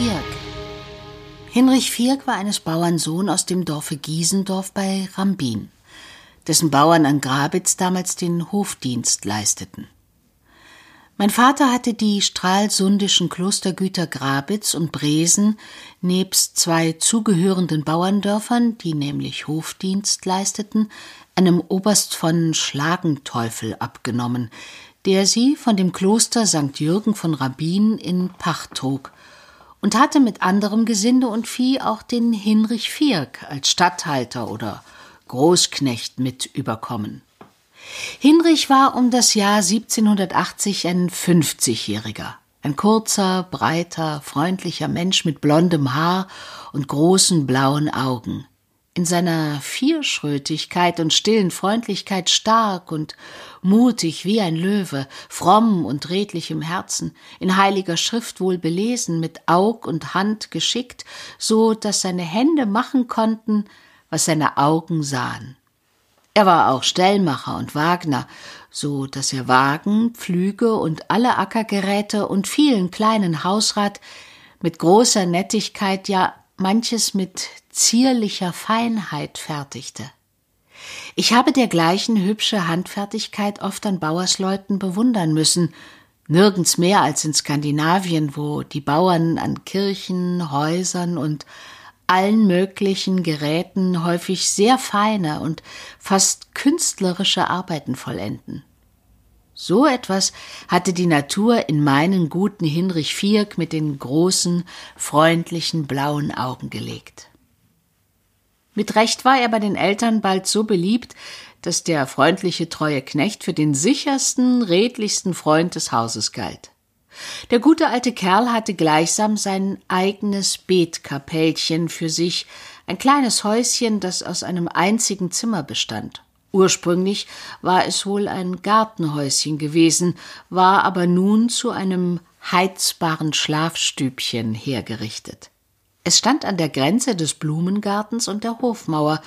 Vierk. Hinrich Vierk war eines Bauernsohn aus dem Dorfe Giesendorf bei Rambin, dessen Bauern an Grabitz damals den Hofdienst leisteten. Mein Vater hatte die stralsundischen Klostergüter Grabitz und Bresen nebst zwei zugehörenden Bauerndörfern, die nämlich Hofdienst leisteten, einem Oberst von Schlagenteufel abgenommen, der sie von dem Kloster St. Jürgen von Rabbin in Pacht trug und hatte mit anderem Gesinde und Vieh auch den Hinrich Vierk als Statthalter oder Großknecht mit überkommen. Hinrich war um das Jahr 1780 ein 50-Jähriger. Ein kurzer, breiter, freundlicher Mensch mit blondem Haar und großen blauen Augen. In seiner Vierschrötigkeit und stillen Freundlichkeit stark und mutig wie ein Löwe, fromm und redlich im Herzen, in heiliger Schrift wohl belesen, mit Aug und Hand geschickt, so dass seine Hände machen konnten, was seine Augen sahen. Er war auch Stellmacher und Wagner, so dass er Wagen, Pflüge und alle Ackergeräte und vielen kleinen Hausrat mit großer Nettigkeit, ja manches mit zierlicher Feinheit fertigte. Ich habe dergleichen hübsche Handfertigkeit oft an Bauersleuten bewundern müssen, nirgends mehr als in Skandinavien, wo die Bauern an Kirchen, Häusern und allen möglichen Geräten häufig sehr feine und fast künstlerische Arbeiten vollenden. So etwas hatte die Natur in meinen guten Hinrich Vierk mit den großen, freundlichen blauen Augen gelegt. Mit Recht war er bei den Eltern bald so beliebt, dass der freundliche, treue Knecht für den sichersten, redlichsten Freund des Hauses galt. Der gute alte Kerl hatte gleichsam sein eigenes Betkapellchen für sich, ein kleines Häuschen, das aus einem einzigen Zimmer bestand. Ursprünglich war es wohl ein Gartenhäuschen gewesen, war aber nun zu einem heizbaren Schlafstübchen hergerichtet. Es stand an der Grenze des Blumengartens und der Hofmauer,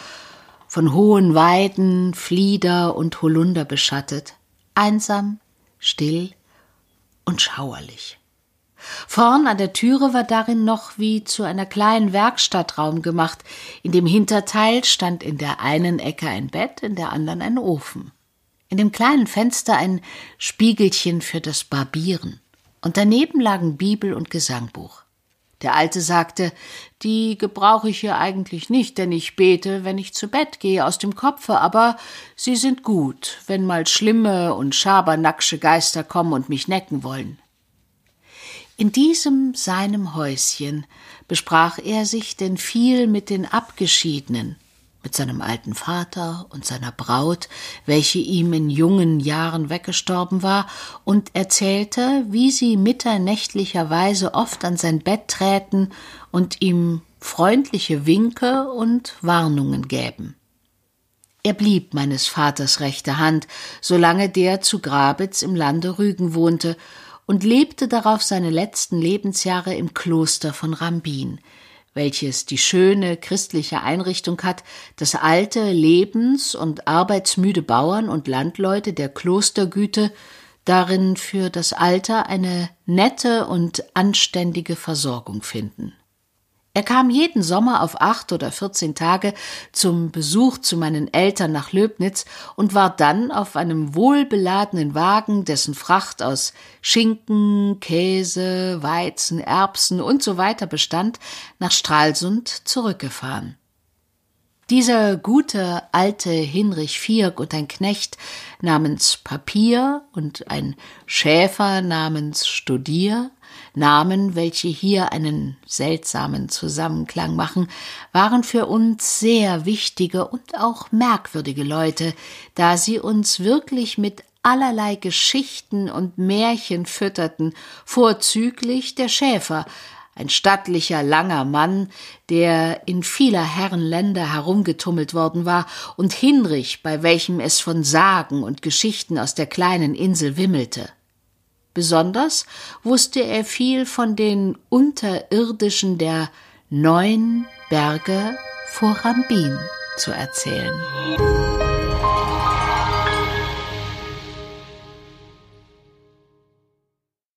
von hohen Weiden, Flieder und Holunder beschattet, einsam, still, und schauerlich. Vorn an der Türe war darin noch wie zu einer kleinen Werkstatt Raum gemacht. In dem Hinterteil stand in der einen Ecke ein Bett, in der anderen ein Ofen. In dem kleinen Fenster ein Spiegelchen für das Barbieren. Und daneben lagen Bibel und Gesangbuch. Der Alte sagte, die gebrauche ich hier eigentlich nicht, denn ich bete, wenn ich zu Bett gehe, aus dem Kopfe, aber sie sind gut, wenn mal schlimme und schabernacksche Geister kommen und mich necken wollen. In diesem seinem Häuschen besprach er sich denn viel mit den Abgeschiedenen, mit seinem alten Vater und seiner Braut, welche ihm in jungen Jahren weggestorben war, und erzählte, wie sie mitternächtlicherweise oft an sein Bett träten und ihm freundliche Winke und Warnungen gäben. Er blieb meines Vaters rechte Hand, solange der zu Grabitz im Lande Rügen wohnte, und lebte darauf seine letzten Lebensjahre im Kloster von Rambin, welches die schöne christliche Einrichtung hat, dass alte, lebens- und arbeitsmüde Bauern und Landleute der Klostergüte darin für das Alter eine nette und anständige Versorgung finden. Er kam jeden Sommer auf acht oder vierzehn Tage zum Besuch zu meinen Eltern nach Löbnitz und war dann auf einem wohlbeladenen Wagen, dessen Fracht aus Schinken, Käse, Weizen, Erbsen und so weiter bestand, nach Stralsund zurückgefahren. Dieser gute alte Hinrich Vierk und ein Knecht namens Papier und ein Schäfer namens Studier Namen, welche hier einen seltsamen Zusammenklang machen, waren für uns sehr wichtige und auch merkwürdige Leute, da sie uns wirklich mit allerlei Geschichten und Märchen fütterten, vorzüglich der Schäfer, ein stattlicher, langer Mann, der in vieler Herren Länder herumgetummelt worden war, und Hinrich, bei welchem es von Sagen und Geschichten aus der kleinen Insel wimmelte. Besonders wusste er viel von den Unterirdischen der neun Berge vor Rambin zu erzählen.